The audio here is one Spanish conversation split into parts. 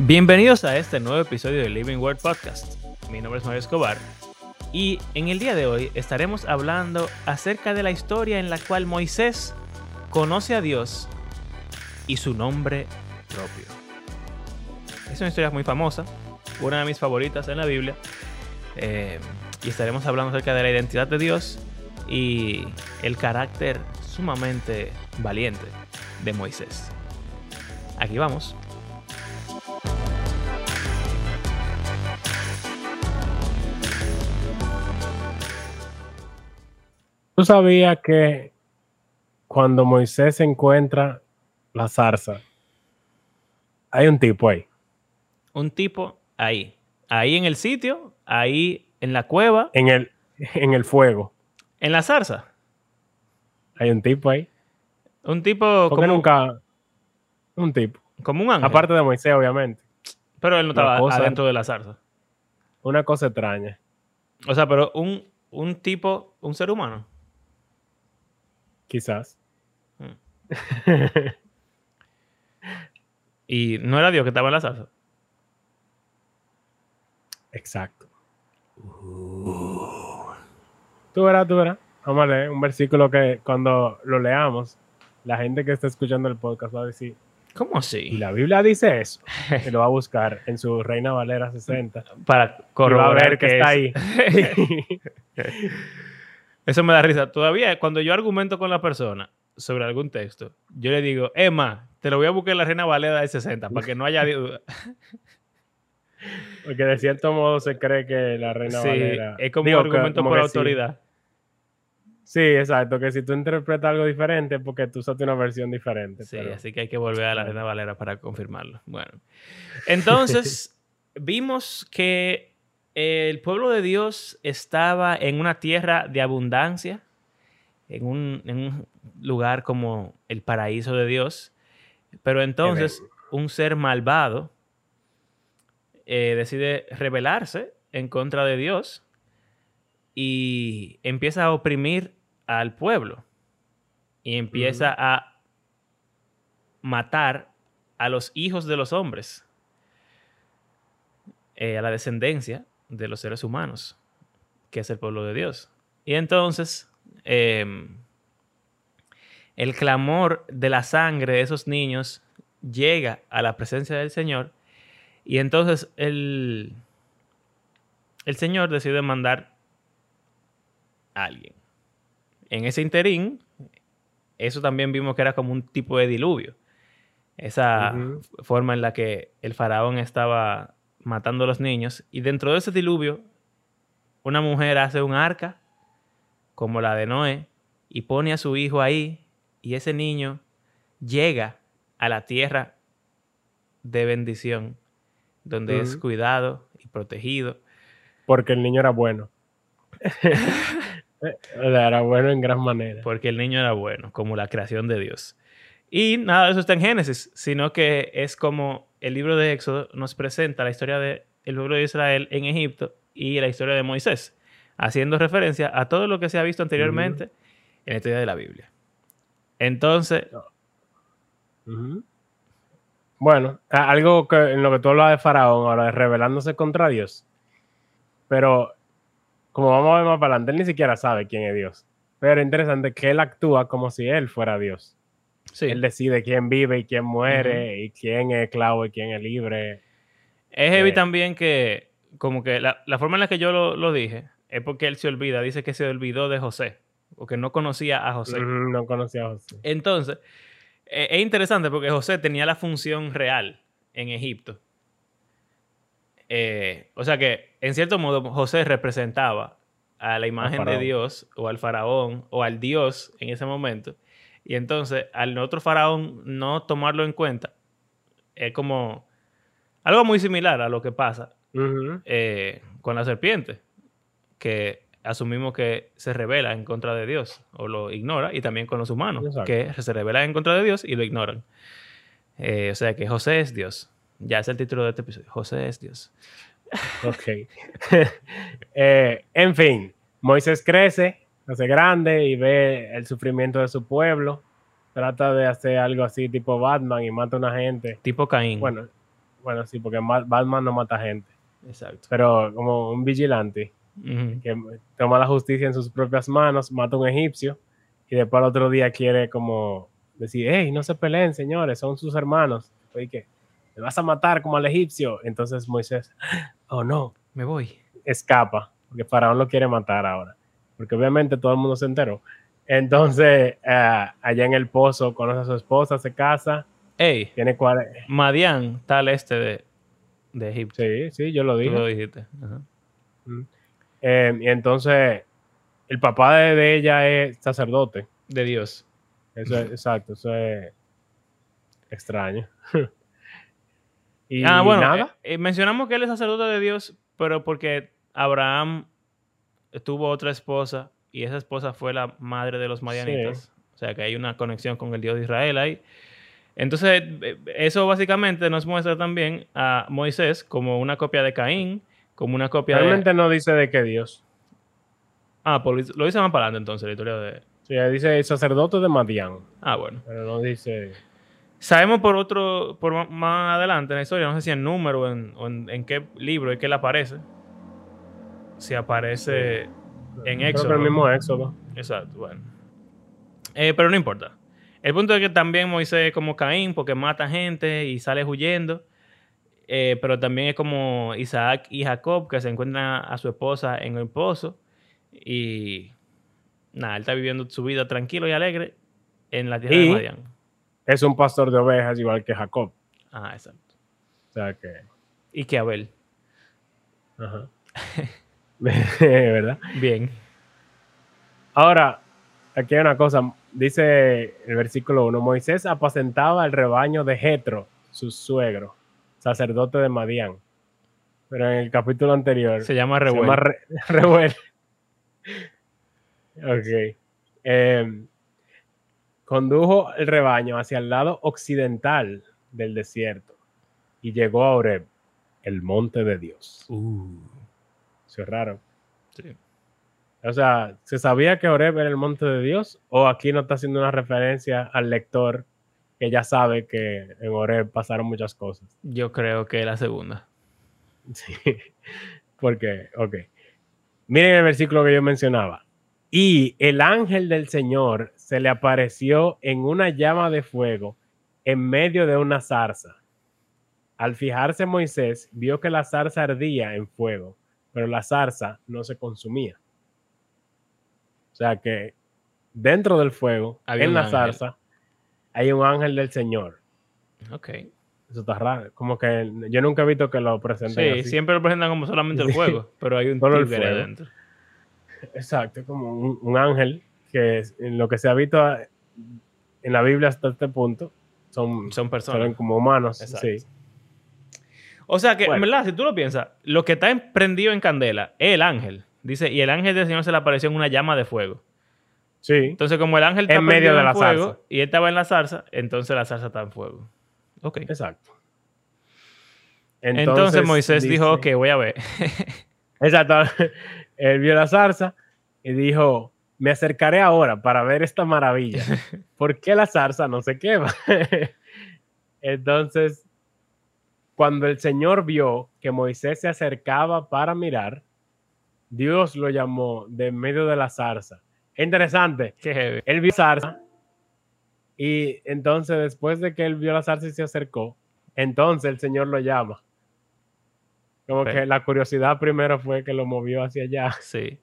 Bienvenidos a este nuevo episodio de Living Word Podcast. Mi nombre es Mario Escobar y en el día de hoy estaremos hablando acerca de la historia en la cual Moisés conoce a Dios y su nombre propio. Es una historia muy famosa, una de mis favoritas en la Biblia. eh, y estaremos hablando acerca de la identidad de Dios y el carácter sumamente valiente de Moisés. Aquí vamos. ¿Tú sabías que cuando Moisés encuentra la zarza, hay un tipo ahí? Un tipo ahí. Ahí en el sitio, ahí en la cueva, En el, en el fuego. en la zarza. Hay un tipo ahí. Un tipo como, nunca. Un tipo. como un ángel. Aparte de Moisés, obviamente. pero él no estaba cosa- adentro de la zarza. Una cosa extraña. O sea, pero un, un tipo, un ser humano. Quizás. Y no era Dios que estaba en la zarza. Exacto. Tú verás, tú verás. Vamos a leer un versículo que cuando lo leamos, la gente que está escuchando el podcast va a decir, ¿Cómo y así? la Biblia dice eso. Y lo va a buscar en su Reina Valera 60. Para Y va a corroborar ver que, que está es- ahí. Eso me da risa. Todavía cuando yo argumento con la persona sobre algún texto, yo le digo, Emma, te lo voy a buscar en la Reina Valera de 60 para que no haya duda. Porque de cierto modo se cree que la Reina Sí, Valera... es como Digo, un argumento como por sí. autoridad. Sí, exacto. Que si tú interpretas algo diferente es porque tú usaste una versión diferente. Sí, pero- así que hay que volver a la. Reina Valera para confirmarlo. Bueno, entonces vimos que el pueblo de Dios estaba en una tierra de abundancia, en un, en un lugar como el paraíso de Dios, pero entonces un ser malvado eh, decide rebelarse en contra de Dios y empieza a oprimir al pueblo y empieza a matar a los hijos de los hombres, eh, a la descendencia de los seres humanos, que es el pueblo de Dios. Y entonces, em, el clamor de la sangre de esos niños llega a la presencia del Señor y entonces el, el Señor decide mandar a alguien. En ese interín, eso también vimos que era como un tipo de diluvio. Esa forma en la que el faraón estaba matando a los niños. Y dentro de ese diluvio, una mujer hace un arca, como la de Noé, y pone a su hijo ahí. Y ese niño llega a la tierra de bendición, donde es cuidado y protegido. Porque el niño era bueno. Era bueno en gran manera. porque el niño era bueno, como la creación de Dios. Y nada de eso está en Génesis, sino que es como el libro de Éxodo nos presenta la historia del pueblo de Israel en Egipto y la historia de Moisés, haciendo referencia a todo lo que se ha visto anteriormente en la historia de la Biblia. Entonces. Bueno, algo que, en lo que tú hablas de Faraón ahora, de rebelándose contra Dios. Pero, como vamos a ver más para adelante, él ni siquiera sabe quién es Dios. Pero interesante que él actúa como si él fuera Dios. Sí, Él decide quién vive y quién muere, y quién es esclavo y quién es libre. es heavy eh, también que, como que la, la forma en la que yo lo, lo dije, es porque él se olvida, dice que se olvidó de José, o que no conocía a José. No conocía a José. Entonces, eh, es interesante porque José tenía la función real en Egipto. Eh, o sea que, en cierto modo, José representaba a la imagen de. Dios o al faraón o al Dios en ese momento. Y entonces, al otro faraón no tomarlo en cuenta, es como algo muy similar a lo que pasa eh, con la serpiente, que asumimos que se revela en contra de Dios o lo ignora, y también con los humanos, Exacto. que se revelan en contra de Dios y lo ignoran. Eh, o sea que José es Dios. Ya es el título de este episodio. José es Dios. Ok. Eh, en fin, Moisés crece, hace grande y ve el sufrimiento de su pueblo. Trata de hacer algo así tipo Batman y mata a una gente. Tipo Caín. Bueno, bueno, sí, porque Ma- Batman no mata gente, Exacto. pero como un vigilante que toma la justicia en sus propias manos, mata a un egipcio y después al otro día quiere como decir, hey, no se peleen, señores, son sus hermanos. Oye, que me vas a matar como al egipcio. Entonces Moisés, oh no, Me voy. escapa, porque Faraón lo quiere matar ahora, porque obviamente todo el mundo se enteró. Entonces, eh, allá en el pozo conoce a su esposa, se casa, Ey, tiene cual... Madián está al este de, de Egipto. Sí, sí, yo lo Tú dije. lo dijiste. Ajá. Eh, y entonces, el papá de, de ella es sacerdote. De Dios. Eso es, exacto, eso es extraño. y ah, bueno, nada, eh, eh, mencionamos que él es sacerdote de Dios, pero porque Abraham tuvo otra esposa y esa esposa fue la madre de los madianitas. O sea que hay una conexión con el Dios de Israel ahí. Entonces, eh, eso básicamente nos muestra también a Moisés como una copia de Caín, como una copia realmente de... no dice de qué Dios. Ah, pues lo dice más para adelante entonces, la historia de... Sí, dice sacerdote de Madián, Ah, bueno. pero no dice... Sabemos por otro, por más adelante en la historia, no sé si en número o en, o en, en qué libro es que él aparece. Si aparece en Éxodo. el mismo Éxodo. Exacto, bueno. Eh, pero no importa. El punto es que también Moisés es como Caín, porque mata gente y sale huyendo. Eh, pero también es como Isaac y Jacob, que se encuentran a su esposa en el pozo. Y nada, él está viviendo su vida tranquilo y alegre en la tierra Y- de Madián. Es un pastor de ovejas igual que Jacob. Ajá, exacto. O sea que... Y que Abel. Ajá. ¿Verdad? Bien. Ahora, aquí hay una cosa. Dice el versículo 1. Moisés apacentaba el rebaño de Jetro, su suegro, sacerdote de Madián. Pero en el capítulo anterior Se llama se Revuel. llama Re- Revuel. ok. Em, condujo el rebaño hacia el lado occidental del desierto y llegó a Oreb, el monte de Dios. Uh, Eso es raro. sí. O sea, ¿se sabía que Oreb era el monte de Dios? ¿O aquí no está haciendo una referencia al lector que ya sabe que en Oreb pasaron muchas cosas? Yo creo que la segunda. Sí. Porque, ok. Miren el versículo que yo mencionaba. Y el ángel del Señor se le apareció en una llama de fuego en medio de una zarza. Al fijarse Moisés, vio que la zarza ardía en fuego, pero la zarza no se consumía. O sea que dentro del fuego, Había en la ángel. zarza, hay un ángel del Señor. Ok. Eso está raro. Como que yo nunca he visto que lo presenten Sí, así. siempre lo presentan como solamente el fuego, pero hay un Solo tigre adentro. Exacto, como un, un ángel que en lo que se ha visto a- en la Biblia hasta este punto son, Son personas. ven como humanos. Exacto. Sí. O sea que, en Bueno. verdad, si tú lo piensas, lo que está prendido en candela es el ángel. Dice, y el ángel del Señor se le apareció en una llama de fuego. sí, Entonces, como el ángel está En medio de en la fuego zarza. y él estaba en la zarza, entonces la zarza está en fuego. Ok. exacto. Entonces, Moisés dice- dijo, ok, voy a ver. Exacto. Él vio la zarza y dijo, me acercaré ahora para ver esta maravilla. ¿Por qué la zarza no se quema? Entonces, cuando el Señor vio que Moisés se acercaba para mirar, Dios lo llamó de en medio de la zarza. Es interesante. Qué. Él vio la zarza y entonces después de que él vio la zarza y se acercó, entonces el Señor lo llama. Como que la curiosidad primero fue que lo movió hacia allá Sí.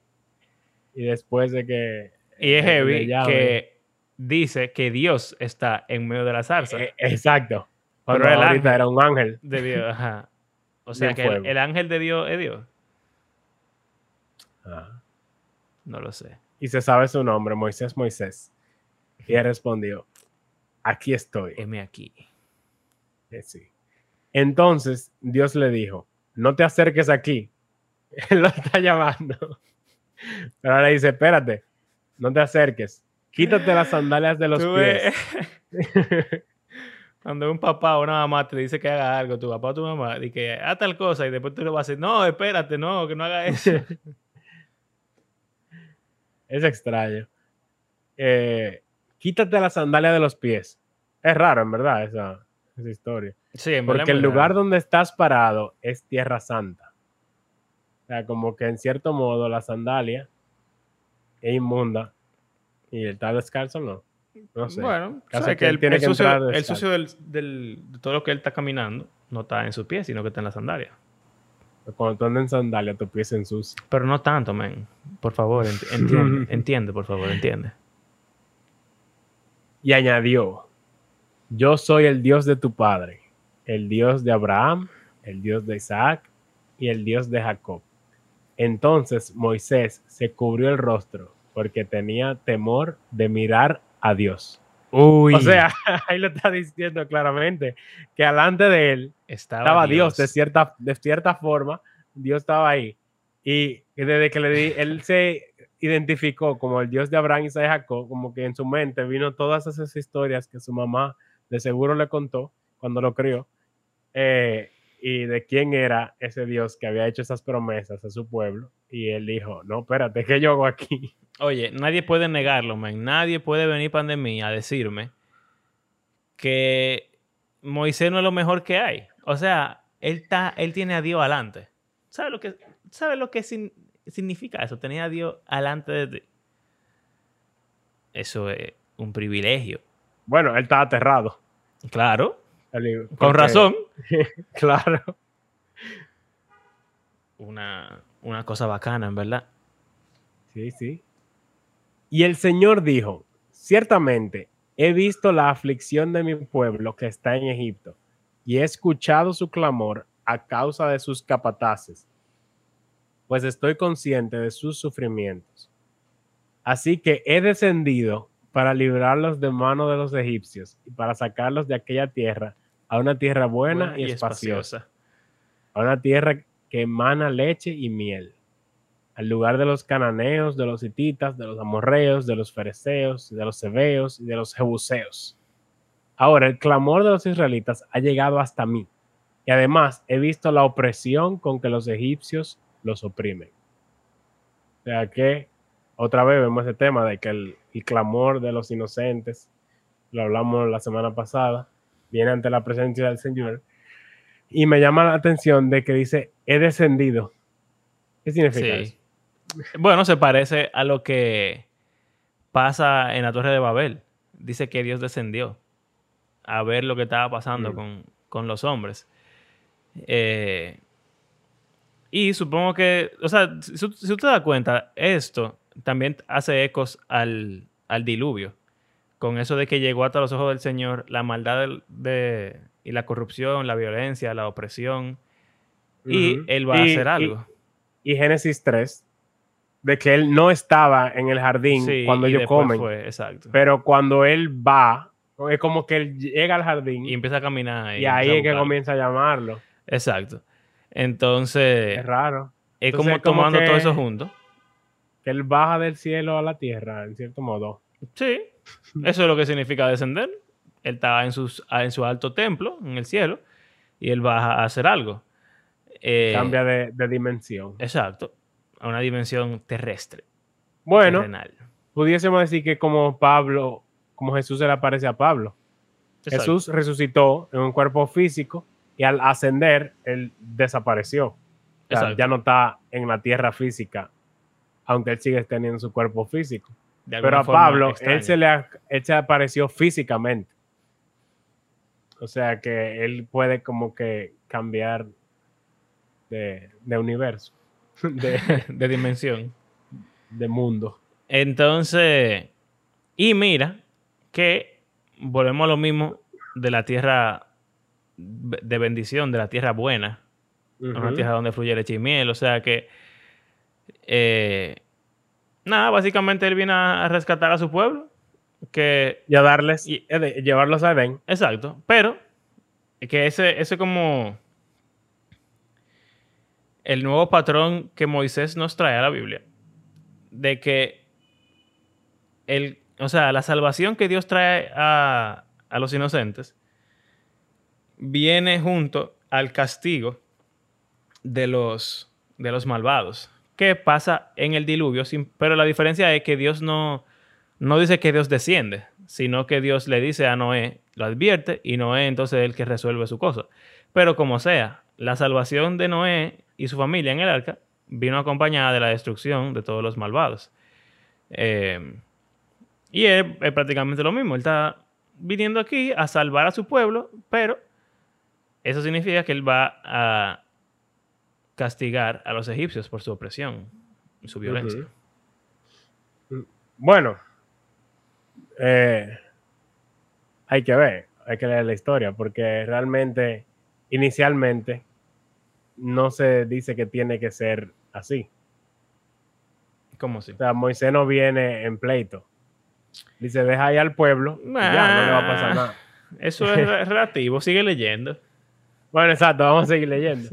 y después de que... Y es heavy que dice que Dios está en medio de la zarza. Eh, exacto. Cuando Pero el ángel- era un ángel. De Dios, ajá. O sea que el, ángel de Dios es Dios. Ah. No lo sé. Y se sabe su nombre, Moisés Moisés. Y él respondió, aquí estoy. Heme aquí. Eh, sí. Entonces Dios le dijo, no te acerques aquí. Él lo está llamando. Pero ahora dice, espérate, no te acerques. Quítate las sandalias de los pies. Cuando un papá o una mamá te dice que haga algo, tu papá o tu mamá, y que haz tal cosa, y después tú le vas a decir, no, espérate, no, que no haga eso. Es extraño. Eh, quítate las sandalias de los pies. Es raro, en verdad, esa, esa historia. Sí, en Porque el lugar raro. donde estás parado es tierra santa. O sea, como que en cierto modo la sandalia es inmunda y el tal descalzo no. No sé. Bueno, sabe que el, tiene el que sucio, el del, del- de todo lo que él está caminando no está en sus pies, sino que está en la sandalia. Cuando tú andas en sandalia, tu pie se ensucia. Pero no tanto, men. Por favor, ent- entiende, entiende, por favor, entiende. Y añadió, yo soy el Dios de tu padre, el Dios de Abraham, el Dios de Isaac y el Dios de Jacob. Entonces Moisés se cubrió el rostro porque tenía temor de mirar a Dios. Uy, O sea, ahí lo está diciendo claramente, que alante de él estaba, estaba Dios, de, cierta, de cierta forma, Dios estaba ahí. Y desde que le di, él se identificó como el Dios de Abraham, Isaac y Jacob, como que en su mente vino todas esas historias que su mamá de seguro le contó cuando lo crió, eh, y de quién era ese Dios que había hecho esas promesas a su pueblo. Y él dijo, no, espérate, ¿qué yo hago aquí? Oye, nadie puede negarlo, man. Nadie puede venir pandemia a decirme que Moisés no es lo mejor que hay. O sea, él, está, él tiene a Dios adelante. ¿Sabes lo que, sabe lo que sin- significa eso? Tener a Dios alante de ti. Eso es un privilegio. Bueno, él estaba aterrado. Claro, con razón. Claro. Una, una cosa bacana, en verdad. Sí, sí. Y el Señor dijo, ciertamente he visto la aflicción de mi pueblo que está en Egipto y he escuchado su clamor a causa de sus capataces, pues estoy consciente de sus sufrimientos. Así que he descendido para librarlos de mano de los egipcios y para sacarlos de aquella tierra a una tierra buena, y, espaciosa. A una tierra que emana leche y miel, al lugar de los cananeos, de los hititas, de los amorreos, de los fereceos, de los heveos y de los jebuseos. Ahora, el clamor de los israelitas ha llegado hasta mí, y además he visto la opresión con que los egipcios los oprimen. O sea que, otra vez vemos ese tema de que el, el clamor de los inocentes, lo hablamos la semana pasada, viene ante la presencia del Señor, y me llama la atención de que dice, he descendido. ¿Qué significa eso? Bueno, se parece a lo que pasa en la Torre de Babel. Dice que Dios descendió a ver lo que estaba pasando Mm. con, con los hombres. Eh, y supongo que, o sea, si, si usted da cuenta, esto también hace ecos al, al diluvio. Con eso de que llegó hasta los ojos del Señor la maldad de, y la corrupción, la violencia, la opresión. Y. Él va a Y- hacer y- algo. Y, Génesis 3, de que él no estaba en el jardín Sí, cuando y ellos comen, fue, exacto. pero cuando él va, es como que él llega al jardín y y, empieza a caminar. ahí y empieza a es que comienza a llamarlo. Exacto. Entonces, Es raro. es Entonces, como es como tomando todo eso junto. Que él baja del cielo a la tierra, en cierto modo. Sí, eso es lo que significa descender. Él está en, sus, en su alto templo, en el cielo, y él va a hacer algo. Eh, Cambia de, de dimensión. Exacto. A una dimensión terrestre. Bueno, terrenal. pudiésemos decir que como Pablo, como Jesús se le aparece a Pablo. Exacto. Jesús resucitó en un cuerpo físico y al ascender, él desapareció. O sea, Exacto. ya no está en la tierra física, aunque él sigue teniendo su cuerpo físico. Pero a Pablo, extraña. él se, le, a- él se apareció físicamente. O sea que él puede como que cambiar de, de universo, de, de dimensión. de mundo. Entonces, y mira que volvemos a lo mismo de la tierra de bendición, de la tierra buena, una tierra donde fluye leche y miel. O sea que, eh, nada, básicamente él viene a rescatar a su pueblo. Que, Y a darles, Y- eh, llevarlos a Edén. exacto, pero que ese, ese como el nuevo patrón que Moisés nos trae a la Biblia, de que el, o sea, la salvación que Dios trae a, a los inocentes viene junto al castigo de los, de los malvados. ¿Qué pasa en el diluvio? Sin- pero la diferencia es que Dios no, no dice que Dios desciende, sino que Dios le dice a Noé lo advierte y Noé entonces es el que resuelve su cosa. Pero como sea, la salvación de Noé y su familia en el arca vino acompañada de la destrucción de todos los malvados. Eh, y es, prácticamente lo mismo. Él está viniendo aquí a salvar a su pueblo, pero eso significa que él va a castigar a los egipcios por su opresión y su violencia. Bueno, eh, hay que ver, hay que leer la historia, porque realmente, inicialmente, no se dice que tiene que ser así. ¿Cómo así? O sea, Moisés no viene en pleito. Dice, deja ahí al pueblo, ya no le va a pasar nada. Eso es relativo, sigue leyendo. Bueno, exacto, vamos a seguir leyendo.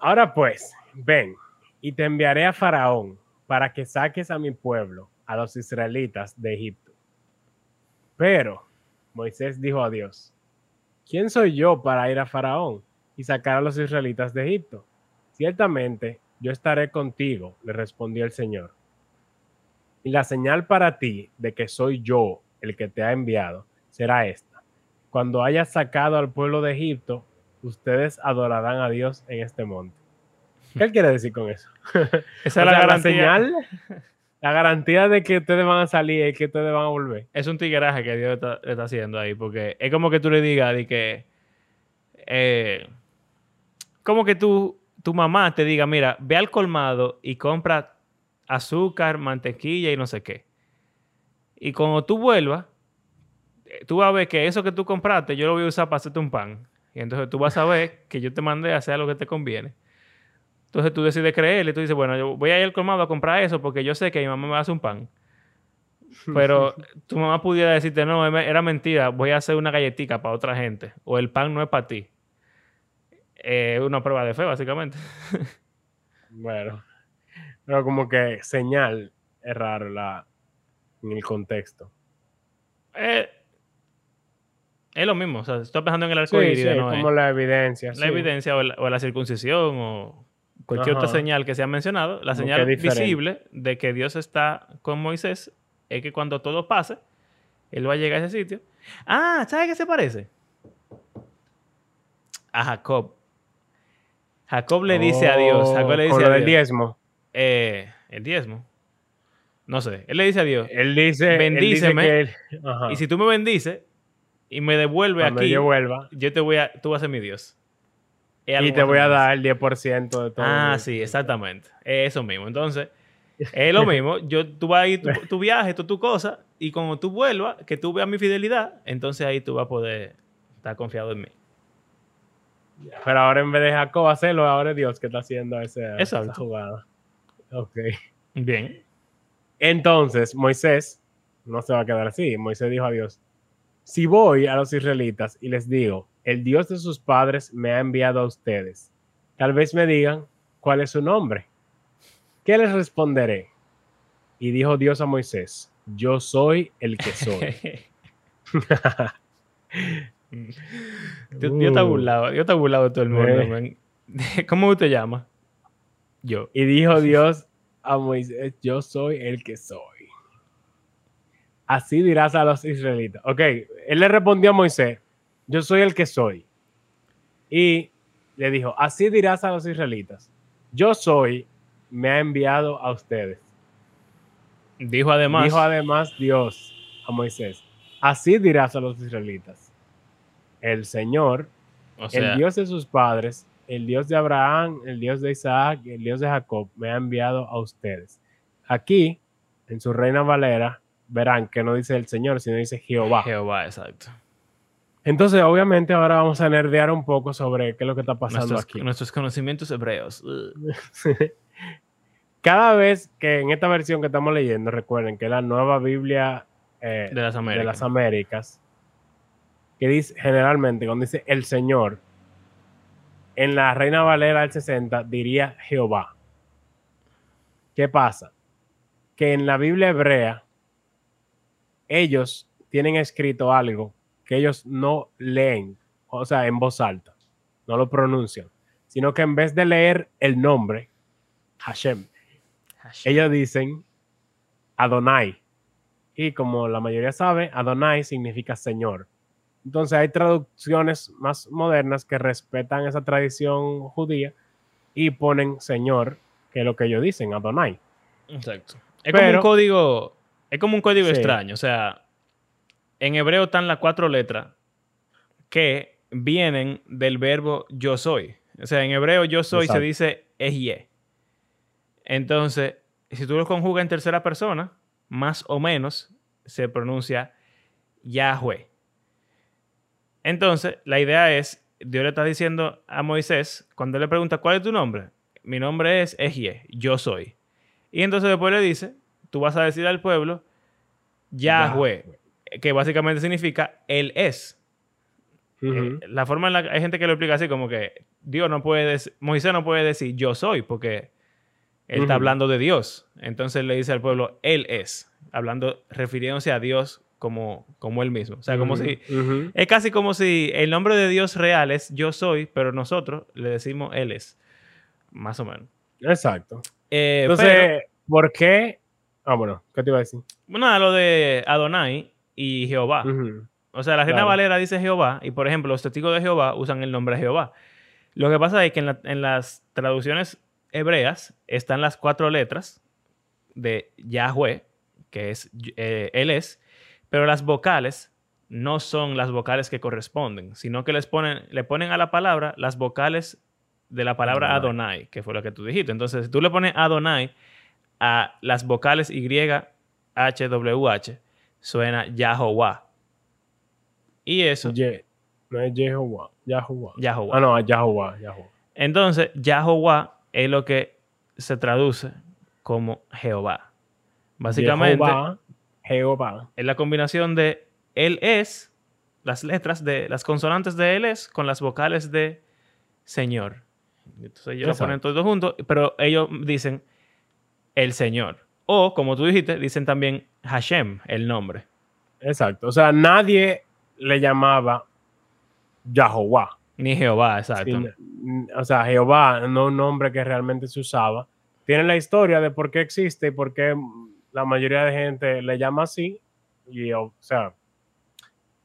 Ahora pues, ven, y te enviaré a Faraón para que saques a mi pueblo, a los israelitas de Egipto. Pero Moisés dijo a Dios, ¿quién soy yo para ir a Faraón y sacar a los israelitas de Egipto? Ciertamente yo estaré contigo, le respondió el Señor. Y la señal para ti de que soy yo el que te ha enviado será esta. Cuando hayas sacado al pueblo de Egipto, ustedes adorarán a Dios en este monte. ¿Qué quiere decir con eso? Esa es la, la señal. La garantía de que ustedes van a salir y que ustedes van a volver. Es un tigueraje que Dios está, está haciendo ahí, porque es como que tú le digas de que. Eh, como que tú, tu mamá te diga, mira, ve al colmado y compra azúcar, mantequilla y no sé qué. Y cuando tú vuelvas, eh, tú vas a ver que eso que tú compraste, yo lo voy a usar para hacerte un pan. Y entonces tú vas a ver que yo te mandé a hacer lo que te conviene. Entonces tú decides creerle tú dices, bueno, yo voy a ir al colmado a comprar eso porque yo sé que mi mamá me va a hacer un pan. Pero tu mamá pudiera decirte, no, era mentira, voy a hacer una galletita para otra gente. O el pan no es para ti. Es una prueba de fe, básicamente. bueno. Pero como que señal es raro la, en el contexto. Eh, es lo mismo. O sea, estoy pensando en el arco sí, como la evidencia. La evidencia o la, circuncisión o cualquier otra señal que se ha mencionado. La señal visible de que Dios está con Moisés es que cuando todo pase, él va a llegar a ese sitio. Ah, ¿sabes qué se parece? A Jacob. Jacob le dice a Dios. Jacob le dice a diezmo. Eh, el diezmo. No sé. Él le dice a Dios. Él dice. Bendíceme. y si tú me bendices y me devuelves aquí. Yo vuelva. Yo te voy a. Tú vas a ser mi Dios. Y te voy a dar el 10% de todo. Ah, sí, exactamente. Eso mismo. Entonces, es lo mismo. Yo, tú vas a ir tu, tu viaje, tú, tu cosa, y como tú vuelvas, que tú veas mi fidelidad, entonces ahí tú vas a poder estar confiado en mí. Pero ahora en vez de Jacob hacerlo, ahora es Dios que está haciendo ese, esa jugada. Ok. Bien. Entonces, Moisés no se va a quedar así. Moisés dijo a Dios, si voy a los israelitas y les digo, el Dios de sus padres me ha enviado a ustedes, tal vez me digan, ¿cuál es su nombre? ¿Qué les responderé? Y dijo Dios a Moisés, yo soy el que soy. Dios, te ha burlado, Dios te burlado de todo el mundo. Eh. ¿Cómo te llamas? Yo. Y dijo Dios a Moisés, yo soy el que soy. Así dirás a los israelitas. Ok, él le respondió a Moisés, yo soy el que soy. Y le dijo, así dirás a los israelitas, yo soy, me ha enviado a ustedes. Dijo además. Dijo además Dios a Moisés, así dirás a los israelitas, el Señor, el Dios de sus padres, el Dios de Abraham, el Dios de Isaac, el Dios de Jacob, me ha enviado a ustedes. Aquí, en su reina Valera, verán que no dice el Señor, sino dice Jehová. Jehová, exacto. Entonces, obviamente, ahora vamos a nerdear un poco sobre qué es lo que está pasando aquí. Nuestros conocimientos hebreos. Cada vez que en esta versión que estamos leyendo, recuerden que la nueva Biblia eh, de, las de, las Américas, que dice generalmente, cuando dice el Señor, en la Reina Valera del 60 diría Jehová. ¿Qué pasa? Que en la Biblia hebrea ellos tienen escrito algo que ellos no leen, o sea, en voz alta, no lo pronuncian, sino que en vez de leer el nombre, Hashem, ellos dicen Adonai. Y como la mayoría sabe, Adonai significa Señor. Entonces hay traducciones más modernas que respetan esa tradición judía y ponen Señor, que es lo que ellos dicen, Adonai. Exacto. Es como un código, es como un código extraño. O sea, en hebreo están las cuatro letras que vienen del verbo yo soy. O sea, en hebreo yo soy se dice Ejie. Entonces, si tú lo conjugas en tercera persona, más o menos se pronuncia Yahweh. Entonces, la idea es, Dios le está diciendo a Moisés, cuando le pregunta, ¿cuál es tu nombre? Mi nombre es Ejie, yo soy. Y entonces después le dice, tú vas a decir al pueblo, Yahweh, que básicamente significa Él es. Eh, la forma en la que hay gente que lo explica así como que Dios no puede decir, Moisés no puede decir yo soy porque él está hablando de Dios. Entonces le dice al pueblo, Él es, hablando, refiriéndose a Dios como, como Él mismo. O sea, como si, es casi como si el nombre de Dios real es yo soy, pero nosotros le decimos Él es. Más o menos. Exacto. Eh, Entonces, ¿por qué? Ah, bueno, ¿qué te iba a decir? Bueno, lo de Adonai y Jehová. O sea, la Reina Valera dice Jehová y, por ejemplo, los testigos de Jehová usan el nombre de Jehová. Lo que pasa es que en, las traducciones hebreas están las cuatro letras de Yahweh, que es eh, Él es, pero las vocales no son las vocales que corresponden, sino que les ponen, le ponen a la palabra las vocales de la palabra Adonai, que fue lo que tú dijiste. Entonces, si tú le pones Adonai a las vocales Y, H, W, H, suena Yahová. Y eso. no es Jehová, Yahová. Yahová. Ah, no, Yahová, Entonces, Yahová es lo que se traduce como Jehová. Básicamente, Jehová, Es la combinación de Él es, las letras de las consonantes de Él es con las vocales de Señor. Entonces ellos lo ponen todos juntos, pero ellos dicen el Señor. O, como tú dijiste, dicen también Hashem, el nombre. Exacto. O sea, nadie le llamaba Yahová. Ni Jehová, exacto. o sea, Jehová no un nombre que realmente se usaba. Tiene la historia de por qué existe y por qué la mayoría de gente le llama así. Y, o sea,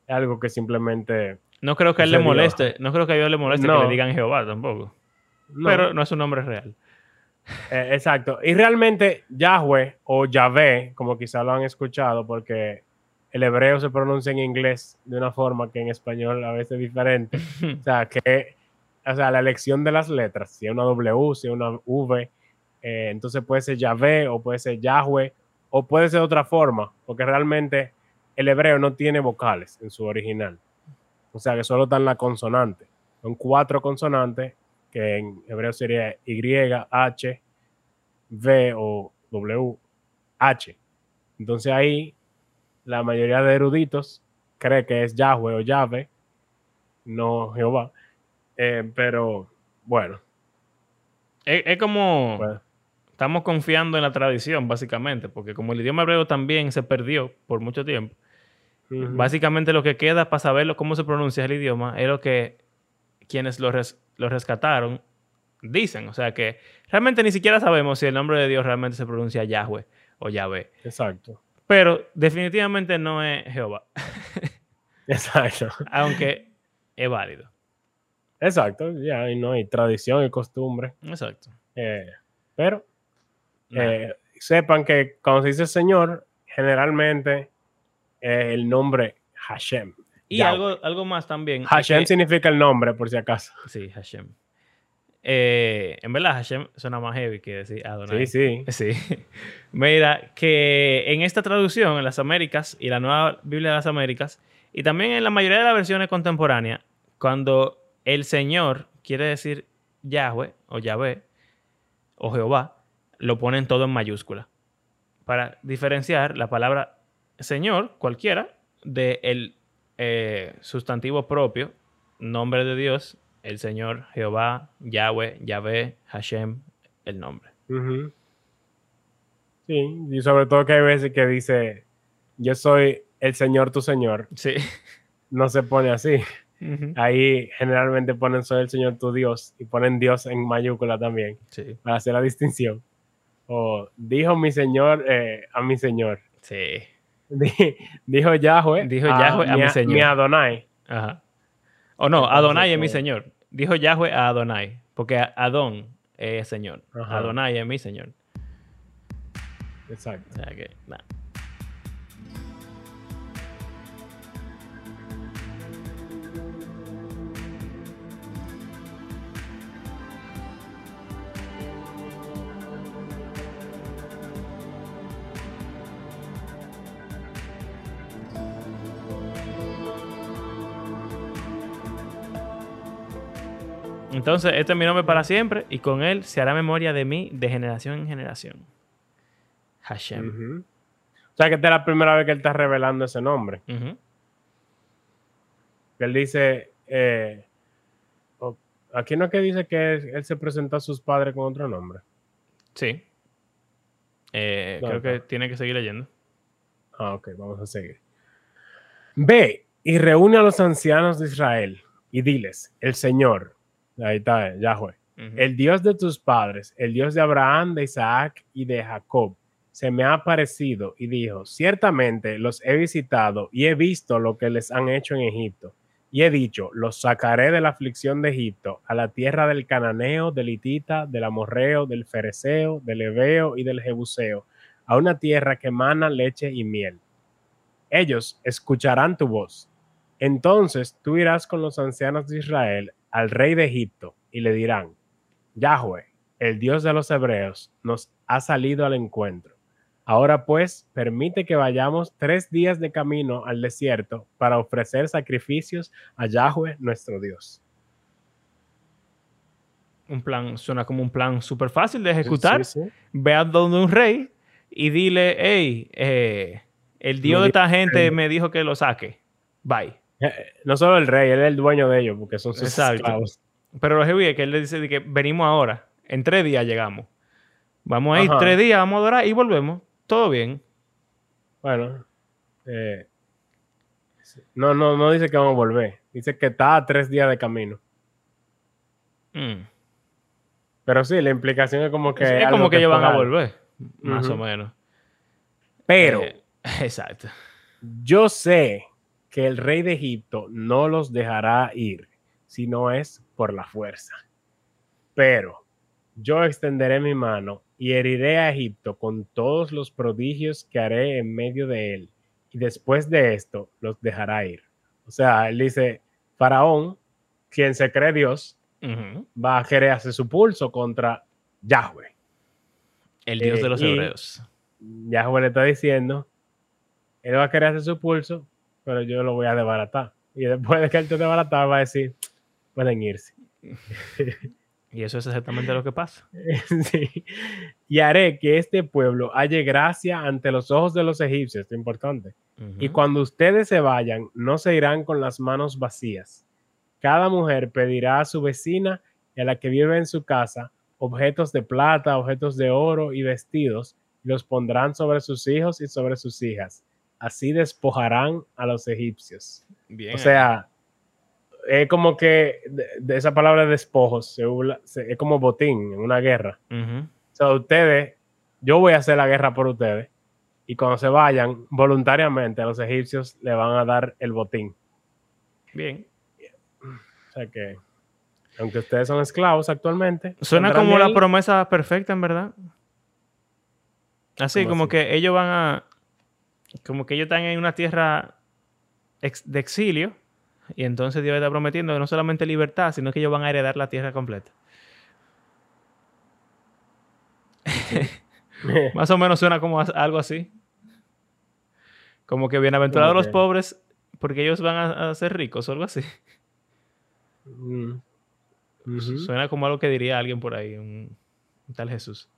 es algo que simplemente... No creo que a él le moleste, no creo que a Dios le moleste que le digan Jehová tampoco. Pero no es un nombre real. Eh, exacto. Y realmente Yahweh o Yahvé, como quizá lo han escuchado, porque el hebreo se pronuncia en inglés de una forma que en español a veces es diferente. o sea, que o sea, la elección de las letras, si es una W, si es una V, eh, entonces puede ser Yahvé o puede ser Yahweh o puede ser de otra forma, porque realmente el hebreo no tiene vocales en su original. O sea, que solo están las consonantes. Son cuatro consonantes que en hebreo sería Y, H, V o W, H. Entonces ahí la mayoría de eruditos cree que es Yahweh o Yahweh, no Jehová. Eh, pero bueno. Es, como estamos confiando en la tradición, básicamente, porque como el idioma hebreo también se perdió por mucho tiempo, básicamente lo que queda para saber cómo se pronuncia el idioma es lo que quienes lo, lo rescataron dicen. O sea que realmente ni siquiera sabemos si el nombre de Dios realmente se pronuncia Yahweh o Yahvé. Exacto. Pero definitivamente no es Jehová. Exacto. Aunque es válido. Exacto, ya y no hay tradición y costumbre. Exacto. Eh, pero eh, sepan que cuando se dice Señor, generalmente el nombre Hashem. Y algo, algo más también. Hashem significa el nombre, por si acaso. Sí, Hashem. Eh, en verdad, Hashem suena más heavy que decir Adonai. Sí, sí. Sí. Mira, que en esta traducción, en las Américas y la nueva Biblia de las Américas, y también en la mayoría de las versiones contemporáneas, cuando el Señor quiere decir Yahweh o Yahvé o Jehová, lo ponen todo en mayúscula. Para diferenciar la palabra Señor, cualquiera, del el eh, sustantivo propio, nombre de Dios, el Señor, Jehová, Yahweh, Yahvé, Hashem, el nombre. Sí, y sobre todo que hay veces que dice, yo soy el Señor tu Señor. Sí. No se pone así. Ahí generalmente ponen soy el Señor tu Dios y ponen Dios en mayúscula también sí. para hacer la distinción. O dijo mi Señor eh, a mi Señor. Sí. dijo Yahweh, dijo Yahweh a, mi, Señor. Mi Adonai. Ajá. O no, Adonai es mi señor. Dijo Yahweh a Adonai. Porque Adón es señor. Adonai es mi señor. Exacto. O sea que, nada. Entonces, este es mi nombre para siempre y con él se hará memoria de mí de generación en generación. Hashem. O sea que esta es la primera vez que él está revelando ese nombre. Él dice, eh, aquí no es que dice que él, se presentó a sus padres con otro nombre. Sí. Eh, creo que tiene que seguir leyendo. Ah, ok, vamos a seguir. Ve y reúne a los ancianos de Israel y diles, el Señor, Ahí está, Yahweh. El Dios de tus padres, el Dios de Abraham, de Isaac y de Jacob, se me ha aparecido y dijo, ciertamente los he visitado y he visto lo que les han hecho en Egipto. Y he dicho, los sacaré de la aflicción de Egipto a la tierra del cananeo, del hitita, del amorreo, del fereceo, del ebeo y del jebuseo, a una tierra que emana leche y miel. Ellos escucharán tu voz. Entonces tú irás con los ancianos de Israel al rey de Egipto y le dirán, Yahweh, el Dios de los hebreos, nos ha salido al encuentro. Ahora pues, permite que vayamos tres días de camino al desierto para ofrecer sacrificios a Yahweh, nuestro Dios. Un plan, suena como un plan súper fácil de ejecutar. Ve a donde un rey y dile, hey, eh, el Dios de esta gente me dijo que lo saque. Bye. No solo el rey, él es el dueño de ellos, porque son sus esclavos. Pero lo que es que él le dice que venimos ahora, en tres días llegamos. Vamos a ir tres días, vamos a adorar y volvemos. Todo bien. Bueno, eh, no, no, no dice que vamos a volver. Dice que está a tres días de camino. Mm. Pero sí, la implicación es como que. Es, como que, ellos van a volver, más o menos. Pero. Eh, exacto. Yo sé que el rey de Egipto no los dejará ir, si no es por la fuerza. Pero yo extenderé mi mano y heriré a Egipto con todos los prodigios que haré en medio de él, y después de esto los dejará ir. O sea, él dice, Faraón, quien se cree Dios, va a querer hacer su pulso contra Yahweh. El Dios de eh, los hebreos. Yahweh le está diciendo, él va a querer hacer su pulso pero yo lo voy a desbaratar. Y después de que él te desbarata, va a decir, pueden irse. Y eso es exactamente lo que pasa. sí. Y haré que este pueblo halle gracia ante los ojos de los egipcios, es importante. Y cuando ustedes se vayan, no se irán con las manos vacías. Cada mujer pedirá a su vecina y a la que vive en su casa objetos de plata, objetos de oro y vestidos, y los pondrán sobre sus hijos y sobre sus hijas así despojarán a los egipcios. Bien. O sea, es como que de, esa palabra despojos es como botín en una guerra. O sea, ustedes, yo voy a hacer la guerra por ustedes y cuando se vayan, voluntariamente a los egipcios le van a dar el botín. Bien. O sea que, aunque ustedes son esclavos actualmente. Suena como la promesa perfecta, en verdad. Así, como que ellos van a, como que ellos están en una tierra de exilio y entonces Dios está prometiendo no solamente libertad, sino que ellos van a heredar la tierra completa. Más o menos suena como algo así. Como que bienaventurados los pobres porque ellos van a, ser ricos o algo así. Mm. Suena como algo que diría alguien por ahí, un tal Jesús.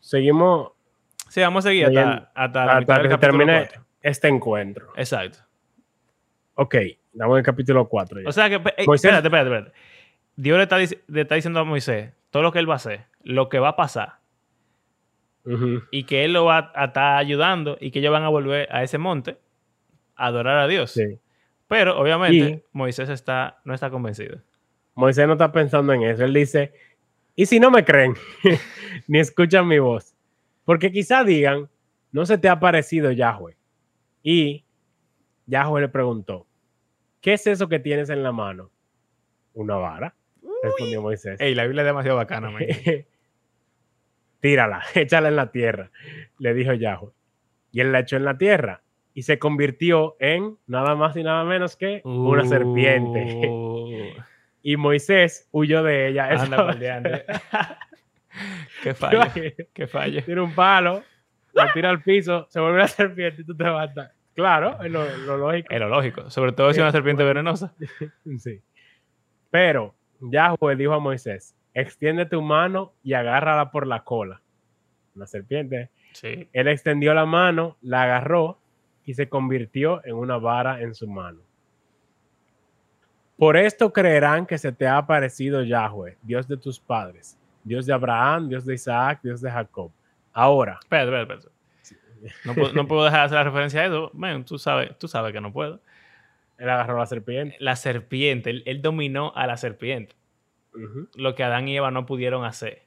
Seguimos Sí, vamos a seguir hasta, hasta, que se termine este encuentro. Exacto. Ok, damos el capítulo 4. O sea que, espérate, espérate, espérate. Dios le está, diciendo a Moisés todo lo que él va a hacer, lo que va a pasar. Y que él lo va a, estar ayudando y que ellos van a volver a ese monte a adorar a Dios. Sí. Pero obviamente Moisés está, no está convencido. Moisés no está pensando en eso. Él dice, ¿y si no me creen? Ni escuchan mi voz. Porque quizá digan, no se te ha parecido Yahweh. Y Yahweh le preguntó, ¿qué es eso que tienes en la mano? Una vara, respondió Moisés. Ey, la Biblia es demasiado bacana, man. Tírala, échala en la tierra, le dijo Yahweh. Y él la echó en la tierra y se convirtió en nada más y nada menos que una serpiente. Uh, Y Moisés huyó de ella. Anda. Qué fallo, qué fallo. tira un palo, la tira al piso, se vuelve una serpiente y tú te matas. Claro, es lo, lo lógico. Es lo lógico. Sobre todo si es una serpiente venenosa. Sí. Pero Yahweh dijo a Moisés, extiende tu mano y agárrala por la cola. Una serpiente. Sí. Él extendió la mano, la agarró y se convirtió en una vara en su mano. Por esto creerán que se te ha aparecido Yahweh, Dios de tus padres, Dios de Abraham, Dios de Isaac, Dios de Jacob. Ahora, Espera, espera, espera. No puedo, no puedo dejar de hacer la referencia a eso. Man, tú sabes, tú sabes que no puedo. él agarró la serpiente. La serpiente, él, él dominó a la serpiente. Lo que Adán y Eva no pudieron hacer.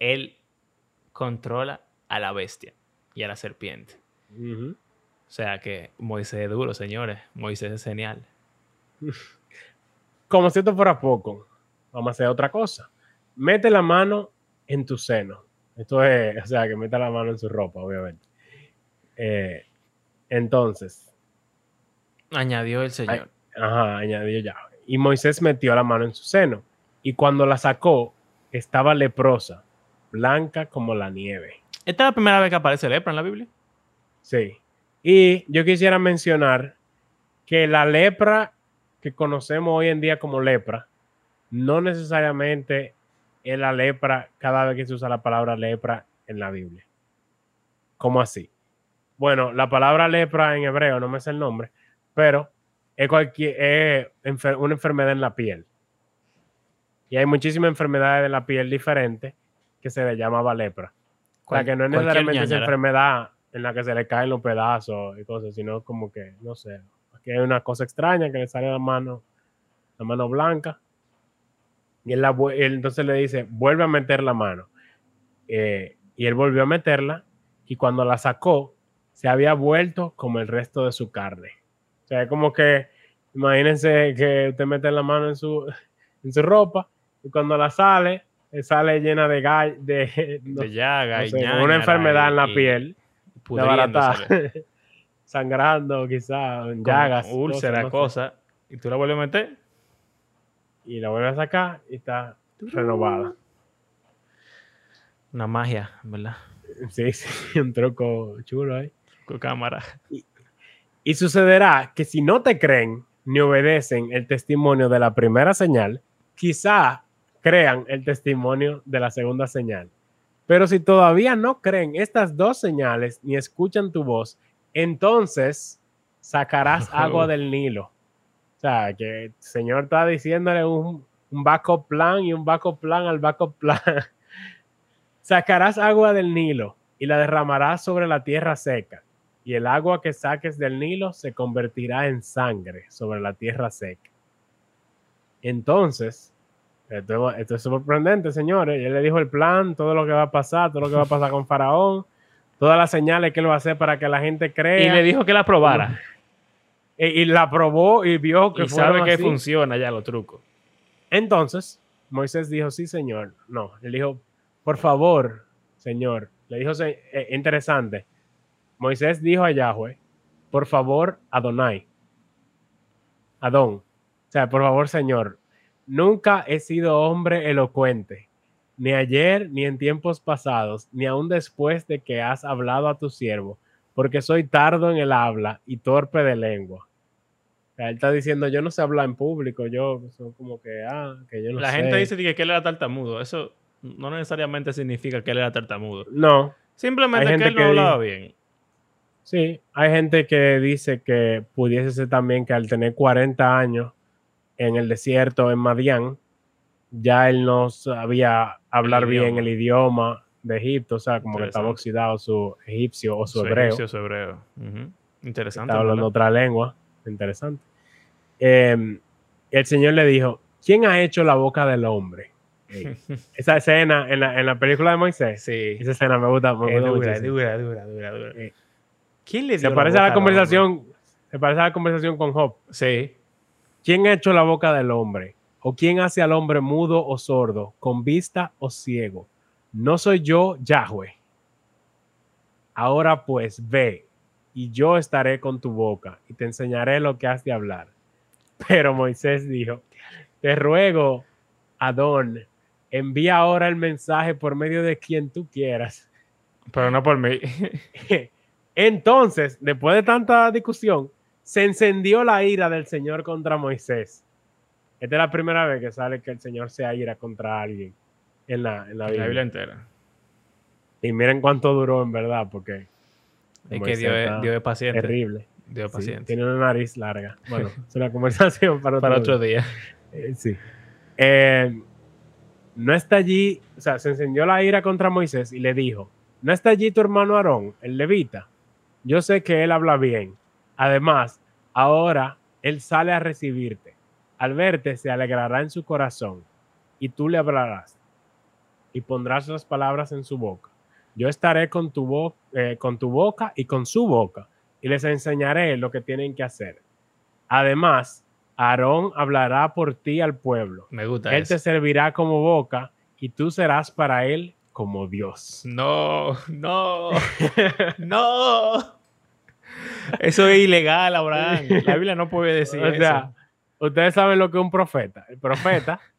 Él controla a la bestia y a la serpiente. O sea que Moisés es duro, señores. Moisés es genial. Como si esto fuera poco, vamos a hacer otra cosa. Mete la mano en tu seno. Esto es, o sea, que meta la mano en su ropa, obviamente. Eh, entonces, Añadió el Señor. ajá, añadió ya. Y Moisés metió la mano en su seno. Y cuando la sacó, estaba leprosa, blanca como la nieve. Esta es la primera vez que aparece lepra en la Biblia. Sí. Y yo quisiera mencionar que la lepra que conocemos hoy en día como lepra, no necesariamente es la lepra cada vez que se usa la palabra lepra en la Biblia. ¿Cómo así? Bueno, la palabra lepra en hebreo, no me sé el nombre, pero es, cualquier, es enfer- una enfermedad en la piel. Y hay muchísimas enfermedades de la piel diferentes que se le llamaba lepra. O sea, que no es necesariamente esa enfermedad en la que se le caen los pedazos y cosas, sino como que, no sé, aquí hay una cosa extraña que le sale la mano, la mano blanca. Y él, la vu- él entonces le dice, vuelve a meter la mano. Eh, y él volvió a meterla y cuando la sacó, se había vuelto como el resto de su carne. O sea, es como que, imagínense que usted mete la mano en su, en su ropa y cuando la sale, eh, sale llena de, gall- de, no De llaga no sé, una enfermedad en la piel, sangrando quizás, llagas, úlcera, cosas, no. Y tú la vuelves a meter. Y la vuelve a sacar y está renovada. Una magia, ¿verdad? Sí, sí, un truco chulo ahí. Con cámara. Y sucederá que si no te creen ni obedecen el testimonio de la primera señal, quizá crean el testimonio de la segunda señal. Pero si todavía no creen estas dos señales ni escuchan tu voz, entonces sacarás agua del Nilo. Sea, que el Señor está diciéndole un, un backup plan y un backup plan al backup plan. sacarás agua del Nilo y la derramarás sobre la tierra seca y el agua que saques del Nilo se convertirá en sangre sobre la tierra seca. Entonces, esto, esto es sorprendente, señores. Él le dijo el plan, todo lo que va a pasar, todo lo que va a pasar con Faraón, todas las señales que él va a hacer para que la gente Y crea. le dijo que la probara. y, y la probó y vio que y sabe que así. funciona ya los trucos. Entonces, Moisés dijo, sí, señor. No, él dijo, por favor, señor. Le dijo, se- eh, interesante. Moisés dijo a Yahweh, por favor, Adonai. Adón. O sea, por favor, señor. Nunca he sido hombre elocuente, ni ayer, ni en tiempos pasados, ni aún después de que has hablado a tu siervo, porque soy tardo en el habla y torpe de lengua. O sea, él está diciendo, yo no sé hablar en público, yo soy como que, ah, que yo no la sé. gente dice que él era tartamudo. Eso no necesariamente significa que él era tartamudo. No, Simplemente que él no que hablaba dice- bien. sí, hay gente que dice que pudiese ser también que al tener 40 años en el desierto en Madián, ya él no sabía hablar El bien el idioma de Egipto, o sea, como que estaba oxidado su egipcio o su, Su hebreo. egipcio, su hebreo. Interesante. estaba hablando ¿verdad? otra lengua, interesante. Eh, el Señor le dijo, ¿quién ha hecho la boca del hombre? Esa escena en la, en la película de Moisés, Sí. esa escena me gusta, me gusta dura, dura, dura, dura, dura. Eh, ¿Quién le Se dio parece a boca la al hombre? conversación, se parece a la conversación con Job. Sí. ¿quién ha hecho la boca del hombre? ¿O quién hace al hombre mudo o sordo, con vista o ciego? ¿No soy yo Yahweh? Ahora pues ve, y yo estaré con tu boca, y te enseñaré lo que has de hablar. Pero Moisés dijo, te ruego, Adón, envía ahora el mensaje por medio de quien tú quieras. Pero no por mí. Entonces, después de tanta discusión, se encendió la ira del Señor contra Moisés esta es la primera vez que sale que el Señor se ira contra alguien en la, en la, Biblia. entera. Y miren cuánto duró en verdad, porque... Es que Dios es, paciente. Terrible. Dios paciente. tiene una nariz larga. Bueno, es una conversación para otro, para otro día. Eh, sí. Eh, no está allí, o sea, se encendió la ira contra Moisés y le dijo, ¿no está allí tu hermano Aarón, el levita? Yo sé que él habla bien. Además, ahora él sale a recibirte al verte se alegrará en su corazón, y tú le hablarás, y pondrás las palabras en su boca. Yo estaré con tu, eh, con tu boca y con su boca, y les enseñaré lo que tienen que hacer. Además, Aarón hablará por ti al pueblo. Me gusta. Él te servirá como boca, y tú serás para él como Dios. No, no, no. Eso es ilegal, Abraham. La Biblia no puede decir eso. Ustedes saben lo que es un profeta. El profeta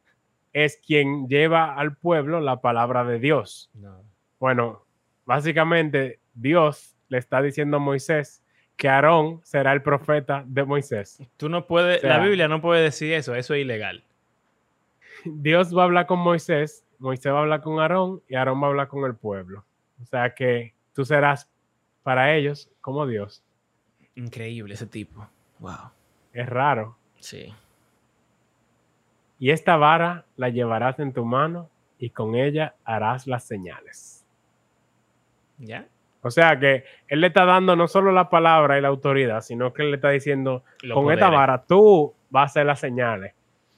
es quien lleva al pueblo la palabra de Dios. Bueno, básicamente Dios le está diciendo a Moisés que Aarón será el profeta de Moisés. Tú no puedes, la Biblia no puede decir eso, eso es ilegal. Dios va a hablar con Moisés, Moisés va a hablar con Aarón y Aarón va a hablar con el pueblo. O sea que tú serás para ellos como Dios. Increíble ese tipo. Wow. Es raro. Sí. Y esta vara la llevarás en tu mano y con ella harás las señales. ¿Ya? O sea que él le está dando no solo la palabra y la autoridad, sino que él le está diciendo, con esta vara tú vas a hacer las señales.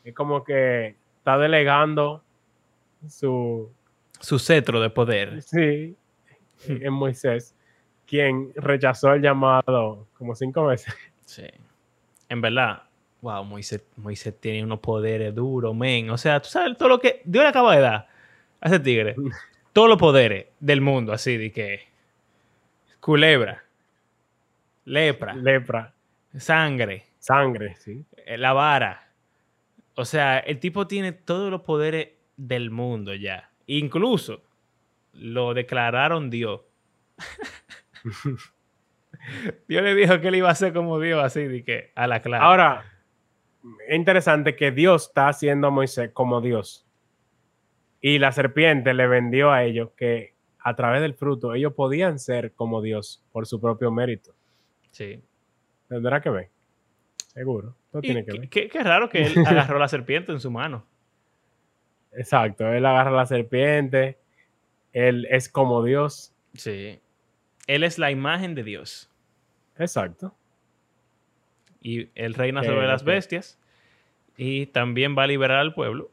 Es como que está delegando su... Su cetro de poder. Sí, en Moisés, quien rechazó el llamado como cinco veces. Sí. En verdad, wow, Moisés, Moisés tiene unos poderes duros, men. O sea, tú sabes todo lo que Dios le acaba de dar a ese tigre. Todos los poderes del mundo, así de que. Culebra. Lepra. Lepra. Sangre. Sangre, sí. Eh, la vara. O sea, el tipo tiene todos los poderes del mundo ya. Incluso lo declararon Dios. Dios le dijo que él iba a ser como Dios, así de que a la clara. Ahora, es interesante que Dios está haciendo a Moisés como Dios. Y la serpiente le vendió a ellos que a través del fruto ellos podían ser como Dios por su propio mérito. Sí. Tendrá que ver. Seguro. tiene que ver. Qué, raro que él agarró la serpiente en su mano. Exacto. Él agarra la serpiente. Él es como Dios. Sí. Él es la imagen de Dios. Exacto y él reina sobre las bestias y también va a liberar al pueblo.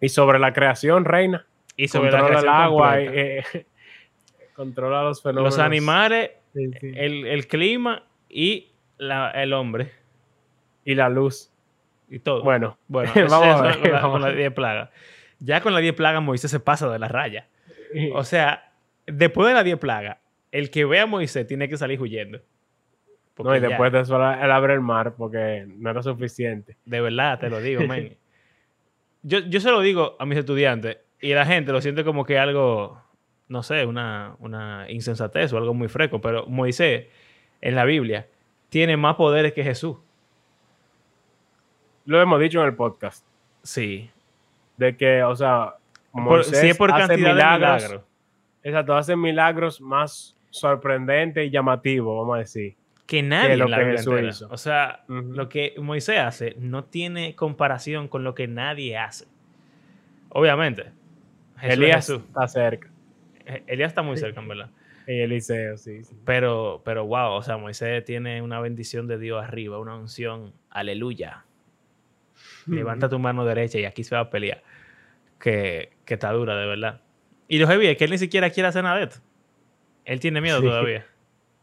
Y sobre la creación reina. Y sobre controla el agua, eh, controla los fenómenos. Los animales, El, clima y el hombre. Y la luz. Y todo. Bueno, bueno vamos, a ver, con, las 10 plagas. Ya con las 10 plagas Moisés se pasa de la raya. O sea, después de las 10 plagas, el que vea a Moisés tiene que salir huyendo. No, y después de eso él abre el mar porque no era suficiente. De verdad, te lo digo, man. yo, yo se lo digo a mis estudiantes y la gente lo siente como que algo, no sé, una, una insensatez o algo muy fresco, pero Moisés en la Biblia tiene más poderes que Jesús. Lo hemos dicho en el podcast. Sí. De que, o sea, Moisés si es por hace cantidad milagros, de milagros. Exacto, hace milagros más sorprendentes y llamativos, vamos a decir que nadie lo que hizo. O sea, lo que Moisés hace no tiene comparación con lo que nadie hace. Obviamente. Elías está cerca. E-, Elías está muy cerca, en verdad. Y Eliseo, sí, Pero, pero wow, o sea, Moisés tiene una bendición de Dios arriba, una unción. Aleluya. Levanta tu mano derecha y aquí se va a pelear. Que, que está dura, de verdad. Y lo heavy es que él ni siquiera quiere hacer nada de esto. Él tiene miedo todavía.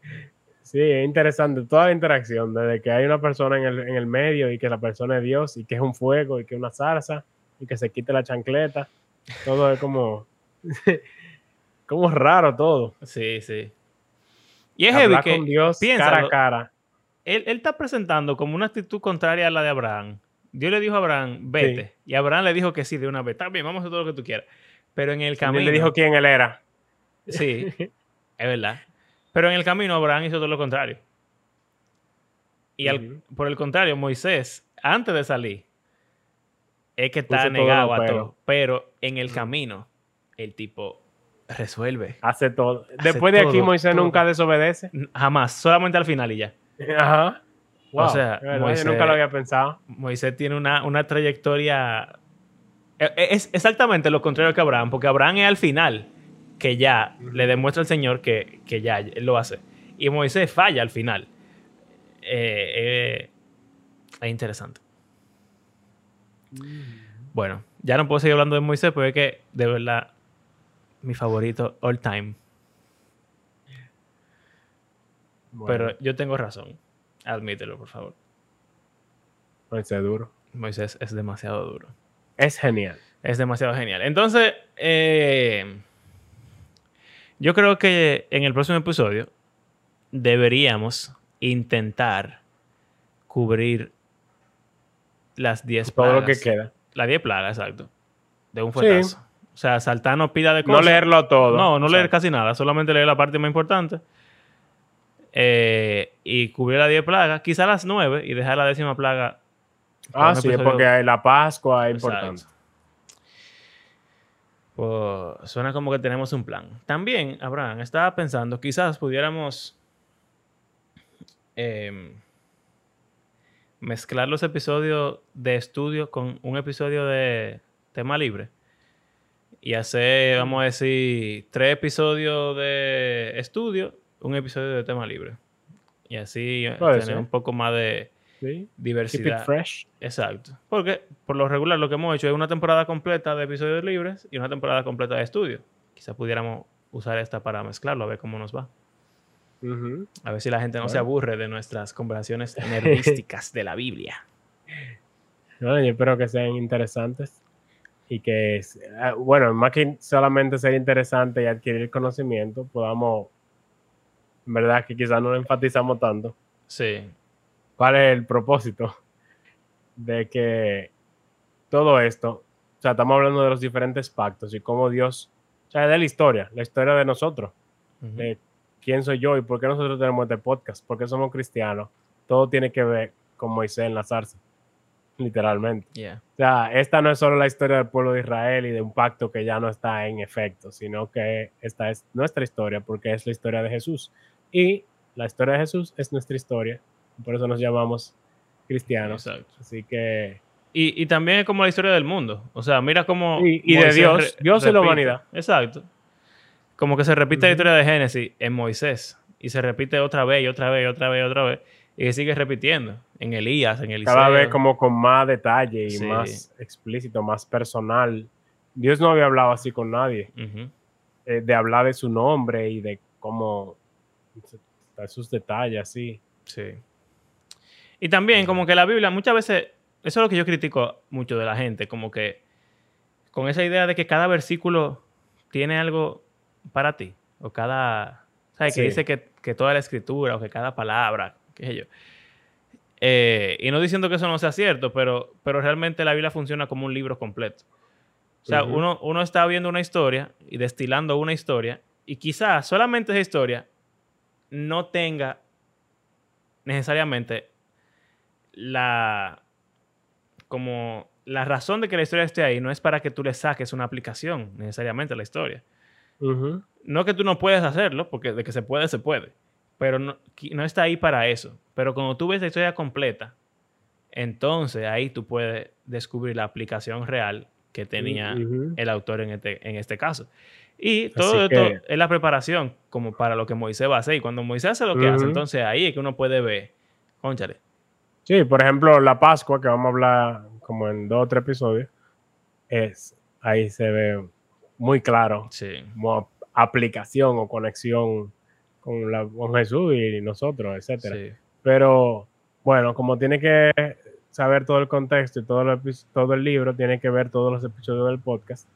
Sí, es interesante toda la interacción, desde que hay una persona en el, en el medio y que la persona es Dios y que es un fuego y que es una zarza y que se quite la chancleta. Todo es como, como raro todo. Sí, sí. Y es Hablar heavy que con Dios cara a cara. Él, él está presentando como una actitud contraria a la de Abraham. Dios le dijo a Abraham, vete. Y Abraham le dijo que sí, de una vez. Está bien, vamos a hacer todo lo que tú quieras. Pero en el camino. le dijo quién él era. Sí, es verdad. Pero en el camino Abraham hizo todo lo contrario. Y al- por el contrario, Moisés, antes de salir, es que está todo negado lo a todo. Pero en el camino, el tipo resuelve. Hace todo. Después de aquí, todo, Moisés todo. nunca desobedece. Jamás, solamente al final y ya. Ajá. Wow, sea, es verdad, yo Moisés- nunca lo había pensado. Moisés tiene una, una trayectoria. e- e- Es exactamente lo contrario que Abraham, porque Abraham es al final que ya le demuestra al Señor que, que ya él lo hace. Y Moisés falla al final. Eh, eh, es interesante. Bueno, ya no puedo seguir hablando de Moisés, porque es que de verdad mi favorito all time. Bueno, Pero yo tengo razón. Admítelo, por favor. Moisés duro. Moisés es demasiado duro. Es genial. Es demasiado genial. Entonces, eh, yo creo que en el próximo episodio deberíamos intentar cubrir las 10 Todo plagas. lo que queda. Las 10 plagas, exacto. De un fuetazo. O sea, saltarnos pila de No cosas. leerlo todo. No, no O leer casi nada. Solamente leer la parte más importante. Eh, y cubrir las 10 plagas. Quizá las 9 y dejar la décima plaga. Ah, sí, porque la Pascua es importante. Pues suena como que tenemos un plan. También, Abraham, estaba pensando, quizás pudiéramos em, mezclar los episodios de estudio con un episodio de tema libre. Y hacer, vamos a decir, tres episodios de estudio, un episodio de tema libre. Y así Puede tener ser. un poco más de Sí. Keep it diversidad. fresh. Exacto. Porque por lo regular lo que hemos hecho es una temporada completa de episodios libres y una temporada completa de estudio. Quizás pudiéramos usar esta para mezclarlo, a ver cómo nos va. A ver si la gente no se aburre de nuestras conversaciones nerdísticas de la Biblia. Bueno, yo espero que sean interesantes y que, ah, bueno, más que solamente ser interesante y adquirir conocimiento, podamos, en verdad que quizás no lo enfatizamos tanto, Sí. Cuál es el propósito de que todo esto, o sea, estamos hablando de los diferentes pactos y cómo Dios, o sea, de la historia, la historia de nosotros, de quién soy yo y por qué nosotros tenemos este podcast, por qué somos cristianos, todo tiene que ver con Moisés en la zarza, literalmente. Yeah. O sea, esta no es solo la historia del pueblo de Israel y de un pacto que ya no está en efecto, sino que esta es nuestra historia porque es la historia de Jesús. Y la historia de Jesús es nuestra historia. Por eso nos llamamos cristianos. Exacto. Así que Y, y también es como la historia del mundo. O sea, mira cómo. Y- y de Dios, Dios y la humanidad. Exacto. Como que se repite la historia de Génesis en Moisés. Y se repite otra vez, y otra vez, y otra vez, y otra vez. Y se sigue repitiendo. En Elías, en Eliseo. cada vez como con más detalle y Sí. más explícito, más personal. Dios no había hablado así con nadie, eh, de hablar de su nombre y de cómo sus detalles así. Sí. Y también, como que la Biblia, muchas veces, eso es lo que yo critico mucho de la gente, como que con esa idea de que cada versículo tiene algo para ti, o cada, ¿sabes? Que Sí. dice que, que toda la escritura, o que cada palabra, qué sé yo. Eh, y no diciendo que eso no sea cierto, pero, pero realmente la Biblia funciona como un libro completo. O sea, uno, uno está viendo una historia y destilando una historia, y quizás solamente esa historia no tenga necesariamente la como la razón de que la historia esté ahí no es para que tú le saques una aplicación necesariamente a la historia. No que tú no puedes hacerlo, porque de que se puede, se puede. Pero no, no está ahí para eso. Pero cuando tú ves la historia completa, entonces ahí tú puedes descubrir la aplicación real que tenía Ujú. el autor en este, en este caso. Y Así todo esto que- es la preparación como para lo que Moisés va a hacer. Y cuando Moisés hace lo que hace, Ujú. entonces ahí es que uno puede ver, conchale, Sí, por ejemplo, la Pascua, que vamos a hablar como en dos o tres episodios, es ahí se ve muy claro sí, como aplicación o conexión con, la, con Jesús y nosotros, etcétera. Pero bueno, como tiene que saber todo el contexto y todo, todo el libro, tiene que ver todos los episodios del podcast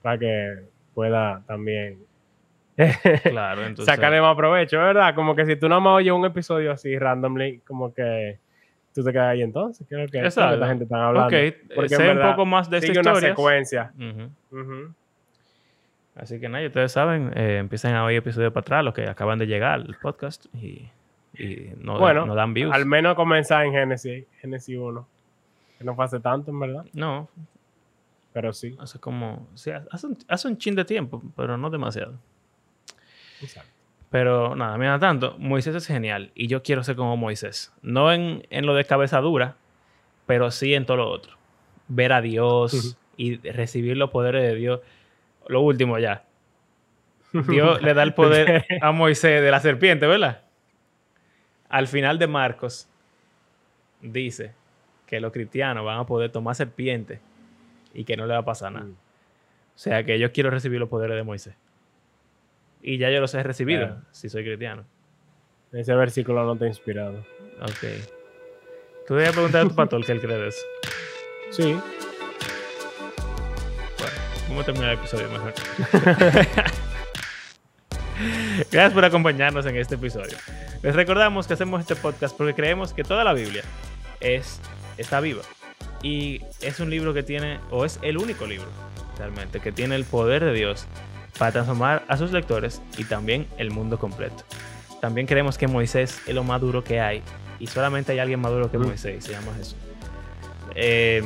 para que pueda también claro, entonces... sacarle más provecho, ¿verdad? Como que si tú no más oyes un episodio así randomly, como que tú te quedas ahí entonces. Creo que es la gente está hablando. Ok, Porque sé un poco más de esta historia. una secuencia. Así que nada, ustedes saben, eh, empiezan a oír episodios para atrás, los que acaban de llegar al podcast y, no, no, dan views. Al menos comenzar en Genesis, Genesis 1. Que no pase tanto, en verdad. No. Pero sí. Hace como. Hace, un, hace un chin de tiempo, pero no demasiado. Exacto. Pero nada, mira tanto, Moisés es genial y yo quiero ser como Moisés. No en, en lo de cabeza dura, pero sí en todo lo otro. Ver a Dios y recibir los poderes de Dios lo último ya. Dios le da el poder a Moisés de la serpiente, ¿verdad? Al final de Marcos dice que los cristianos van a poder tomar serpiente y que no le va a pasar nada. Mm. O sea que yo quiero recibir los poderes de Moisés. Y ya yo los he recibido, si soy cristiano. Ese versículo no te ha inspirado. Ok. Tú debes preguntar a tu pastor qué él cree de eso. Sí. Vamos a terminar el episodio mejor. Gracias por acompañarnos en este episodio. Les recordamos que hacemos este podcast porque creemos que toda la Biblia es, está viva. Y es un libro que tiene, o es el único libro realmente, que tiene el poder de Dios para transformar a sus lectores y también el mundo completo. También creemos que Moisés es lo más duro que hay y solamente hay alguien más duro que. Moisés, se llama Jesús. Eh,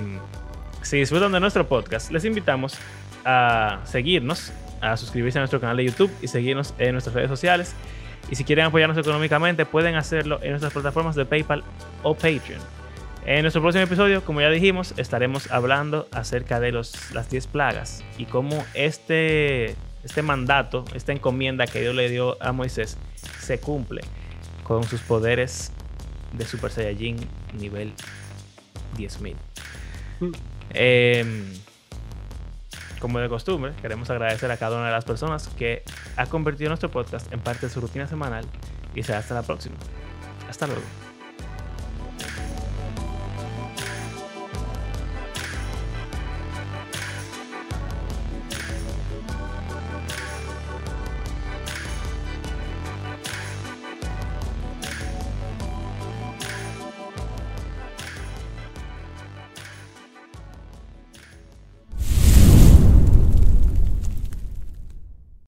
si disfrutan de nuestro podcast, les invitamos a seguirnos, a suscribirse a nuestro canal de YouTube y seguirnos en nuestras redes sociales. Y si quieren apoyarnos económicamente, pueden hacerlo en nuestras plataformas de PayPal o Patreon. En nuestro próximo episodio, como ya dijimos, estaremos hablando acerca de los, las 10 plagas y cómo este, este mandato, esta encomienda que Dios le dio a Moisés, se cumple con sus poderes de Super Saiyajin nivel 10.000. Eh, como de costumbre, queremos agradecer a cada una de las personas que ha convertido nuestro podcast en parte de su rutina semanal y será hasta la próxima. Hasta luego.